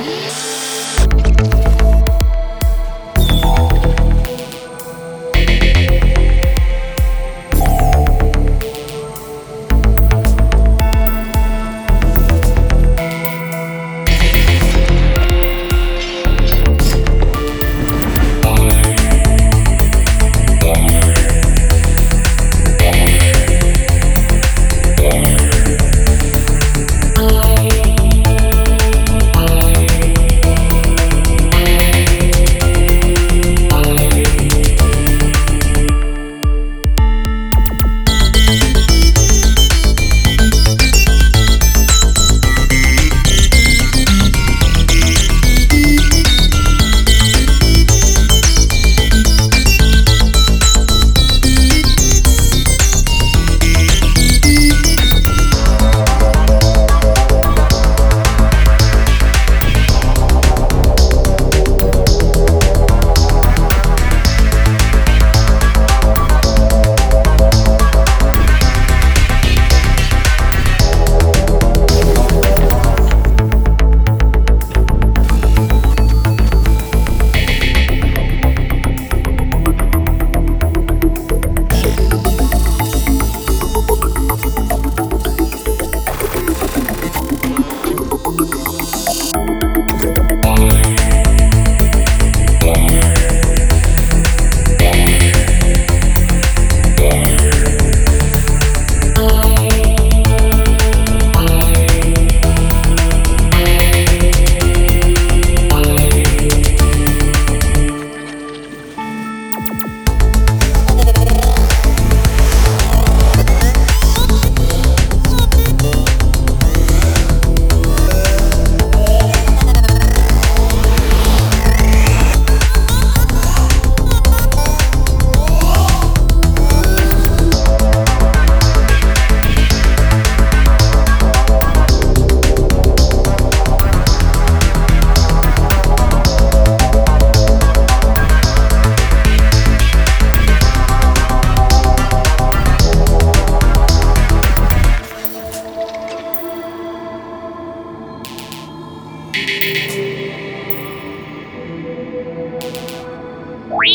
Música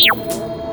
you.